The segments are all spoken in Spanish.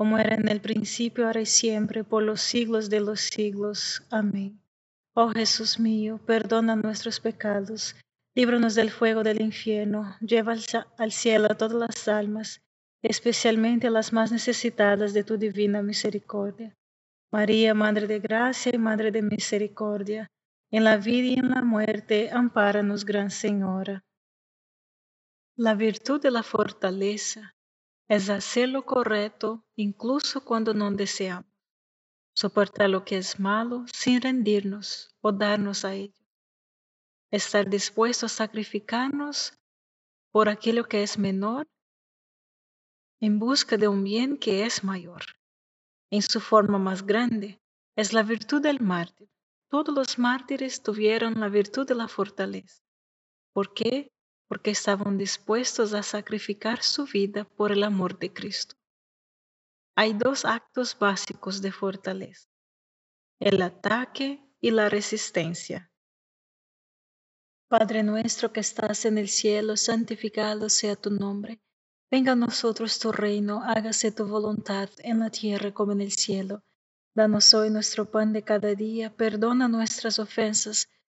como era en el principio, ahora y siempre, por los siglos de los siglos. Amén. Oh Jesús mío, perdona nuestros pecados, líbranos del fuego del infierno, lleva al cielo a todas las almas, especialmente a las más necesitadas de tu divina misericordia. María, Madre de Gracia y Madre de Misericordia, en la vida y en la muerte, ampáranos, Gran Señora. La virtud de la fortaleza es hacer lo correcto incluso cuando no deseamos, soportar lo que es malo sin rendirnos o darnos a ello, estar dispuesto a sacrificarnos por aquello que es menor en busca de un bien que es mayor. En su forma más grande es la virtud del mártir. Todos los mártires tuvieron la virtud de la fortaleza. ¿Por qué? Porque estaban dispuestos a sacrificar su vida por el amor de Cristo. Hay dos actos básicos de fortaleza, el ataque y la resistencia. Padre nuestro que estás en el cielo, santificado sea tu nombre. Venga a nosotros tu reino, hágase tu voluntad en la tierra como en el cielo. Danos hoy nuestro pan de cada día, perdona nuestras ofensas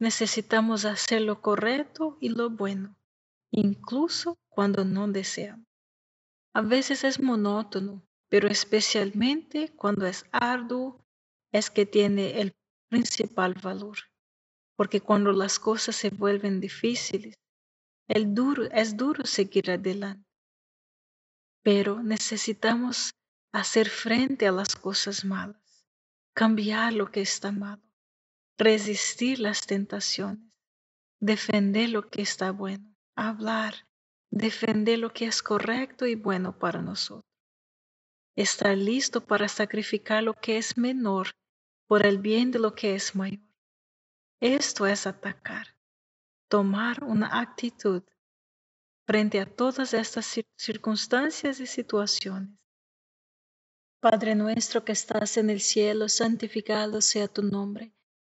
necesitamos hacer lo correcto y lo bueno, incluso cuando no deseamos. A veces es monótono, pero especialmente cuando es arduo, es que tiene el principal valor. Porque cuando las cosas se vuelven difíciles, el duro, es duro seguir adelante. Pero necesitamos hacer frente a las cosas malas cambiar lo que está malo, resistir las tentaciones, defender lo que está bueno, hablar, defender lo que es correcto y bueno para nosotros. Estar listo para sacrificar lo que es menor por el bien de lo que es mayor. Esto es atacar, tomar una actitud frente a todas estas circunstancias y situaciones Padre nuestro que estás en el cielo, santificado sea tu nombre.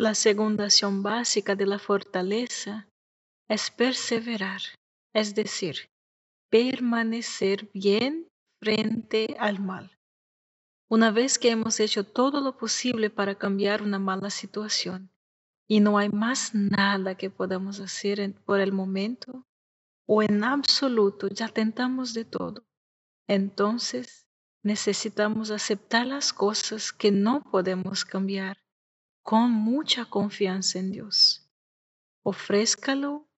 La segunda acción básica de la fortaleza es perseverar es decir, permanecer bien frente al mal. Una vez que hemos hecho todo lo posible para cambiar una mala situación y no hay más nada que podamos hacer por el momento o en absoluto ya tentamos de todo, entonces necesitamos aceptar las cosas que no podemos cambiar con mucha confianza en Dios. Ofrézcalo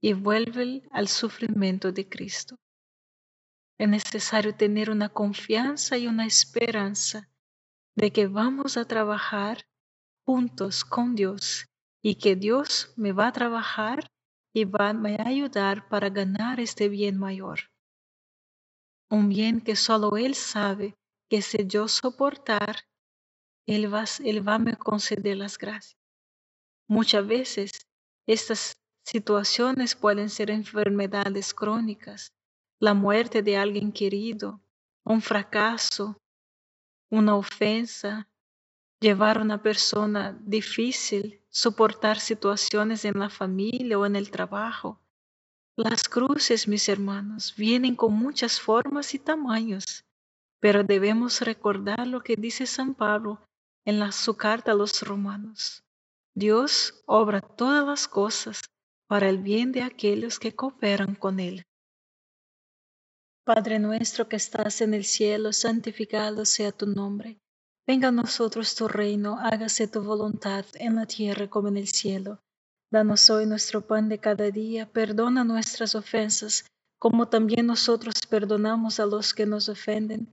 y vuelve al sufrimiento de Cristo. Es necesario tener una confianza y una esperanza de que vamos a trabajar juntos con Dios y que Dios me va a trabajar y va a ayudar para ganar este bien mayor. Un bien que solo Él sabe que si yo soportar, Él va, Él va a me conceder las gracias. Muchas veces estas Situaciones pueden ser enfermedades crónicas, la muerte de alguien querido, un fracaso, una ofensa, llevar a una persona difícil, soportar situaciones en la familia o en el trabajo. Las cruces, mis hermanos, vienen con muchas formas y tamaños, pero debemos recordar lo que dice San Pablo en la, su carta a los romanos. Dios obra todas las cosas para el bien de aquellos que cooperan con Él. Padre nuestro que estás en el cielo, santificado sea tu nombre. Venga a nosotros tu reino, hágase tu voluntad en la tierra como en el cielo. Danos hoy nuestro pan de cada día, perdona nuestras ofensas, como también nosotros perdonamos a los que nos ofenden,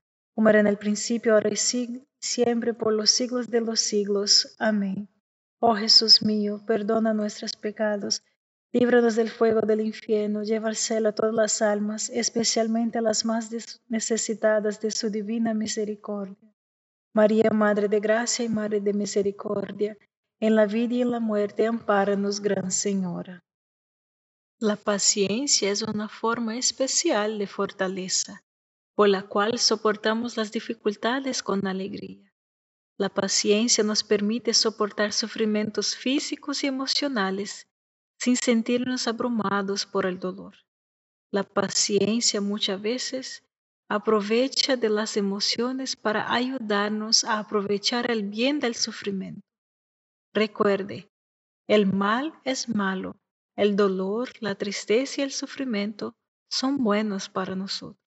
como era en el principio, ahora y siempre, por los siglos de los siglos. Amén. Oh Jesús mío, perdona nuestros pecados, líbranos del fuego del infierno, lleva al cielo a todas las almas, especialmente a las más necesitadas de su divina misericordia. María, Madre de Gracia y Madre de Misericordia, en la vida y en la muerte, ampáranos, Gran Señora. La paciencia es una forma especial de fortaleza, por la cual soportamos las dificultades con alegría. La paciencia nos permite soportar sufrimientos físicos y emocionales sin sentirnos abrumados por el dolor. La paciencia muchas veces aprovecha de las emociones para ayudarnos a aprovechar el bien del sufrimiento. Recuerde, el mal es malo, el dolor, la tristeza y el sufrimiento son buenos para nosotros.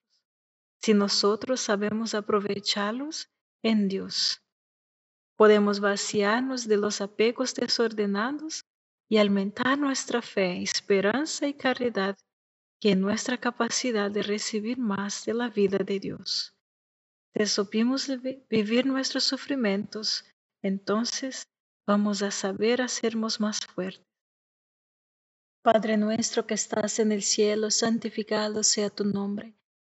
Si nosotros sabemos aprovecharlos en Dios, podemos vaciarnos de los apegos desordenados y aumentar nuestra fe, esperanza y caridad, que es nuestra capacidad de recibir más de la vida de Dios. Si supimos vivir nuestros sufrimientos, entonces vamos a saber hacernos más fuertes Padre nuestro que estás en el cielo, santificado sea tu nombre.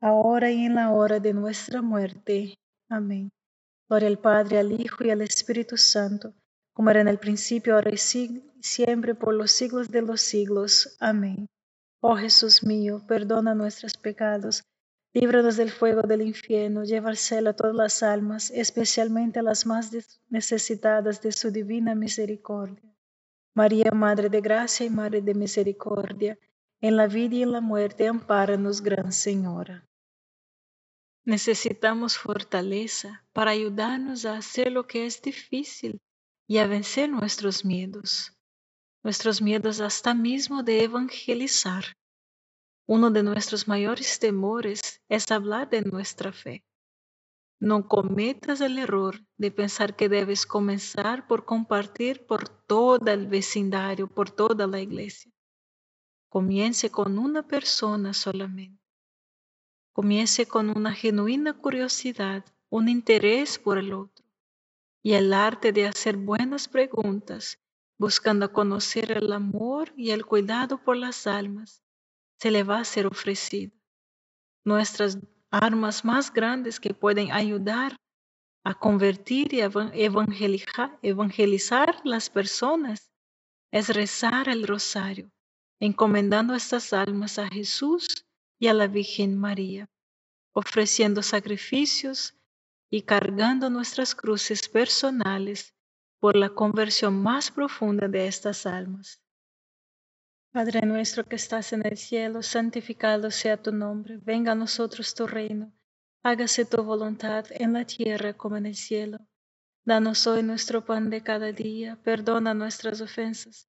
ahora y en la hora de nuestra muerte. Amén. Gloria al Padre, al Hijo y al Espíritu Santo como era en el principio, ahora y siempre, por los siglos de los siglos. Amén. Oh Jesús mío, perdona nuestros pecados, líbranos del fuego del infierno, lleva al a todas las almas, especialmente a las más necesitadas de su divina misericordia. María, Madre de Gracia y Madre de Misericordia, en la vida y en la muerte, ampáranos, Gran Señora. Necesitamos fortaleza para ayudarnos a hacer lo que es difícil y a vencer nuestros miedos, nuestros miedos hasta mismo de evangelizar. Uno de nuestros mayores temores es hablar de nuestra fe. No cometas el error de pensar que debes comenzar por compartir por todo el vecindario, por toda la iglesia. Comience con una persona solamente. Comience con una genuina curiosidad, un interés por el otro y el arte de hacer buenas preguntas, buscando conocer el amor y el cuidado por las almas, se le va a ser ofrecido. Nuestras armas más grandes que pueden ayudar a convertir y evangelizar, evangelizar las personas es rezar el rosario, encomendando estas almas a Jesús y a la Virgen María, ofreciendo sacrificios y cargando nuestras cruces personales por la conversión más profunda de estas almas. Padre nuestro que estás en el cielo, santificado sea tu nombre, venga a nosotros tu reino, hágase tu voluntad en la tierra como en el cielo. Danos hoy nuestro pan de cada día, perdona nuestras ofensas,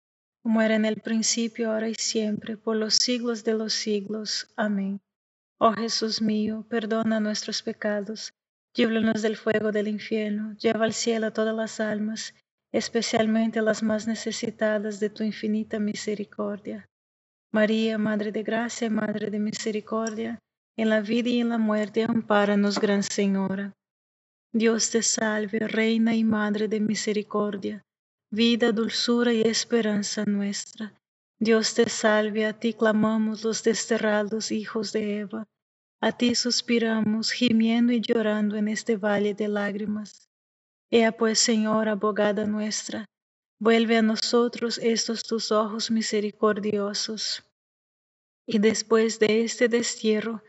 como era en el principio, ahora y siempre, por los siglos de los siglos. Amén. Oh Jesús mío, perdona nuestros pecados, líbranos del fuego del infierno, lleva al cielo a todas las almas, especialmente las más necesitadas de tu infinita misericordia. María, Madre de Gracia Madre de Misericordia, en la vida y en la muerte, ampáranos, Gran Señora. Dios te salve, Reina y Madre de Misericordia vida, dulzura y esperanza nuestra. Dios te salve, a ti clamamos los desterrados hijos de Eva, a ti suspiramos, gimiendo y llorando en este valle de lágrimas. Ea pues, Señor, abogada nuestra, vuelve a nosotros estos tus ojos misericordiosos. Y después de este destierro,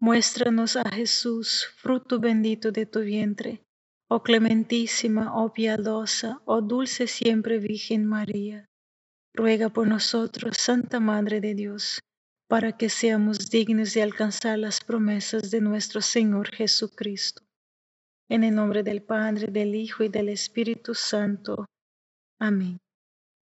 muéstranos a Jesús, fruto bendito de tu vientre Oh clementísima, oh piadosa, oh dulce siempre Virgen María, ruega por nosotros, Santa Madre de Dios, para que seamos dignos de alcanzar las promesas de nuestro Señor Jesucristo. En el nombre del Padre, del Hijo y del Espíritu Santo. Amén.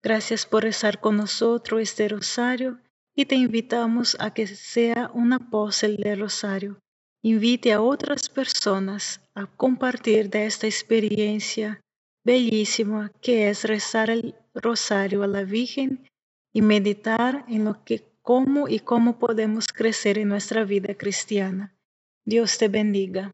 Gracias por rezar con nosotros este rosario y te invitamos a que sea un apóstol del rosario invite a otras personas a compartir esta experiencia bellísima que es rezar el rosario a la Virgen y meditar en lo que cómo y cómo podemos crecer en nuestra vida cristiana. Dios te bendiga.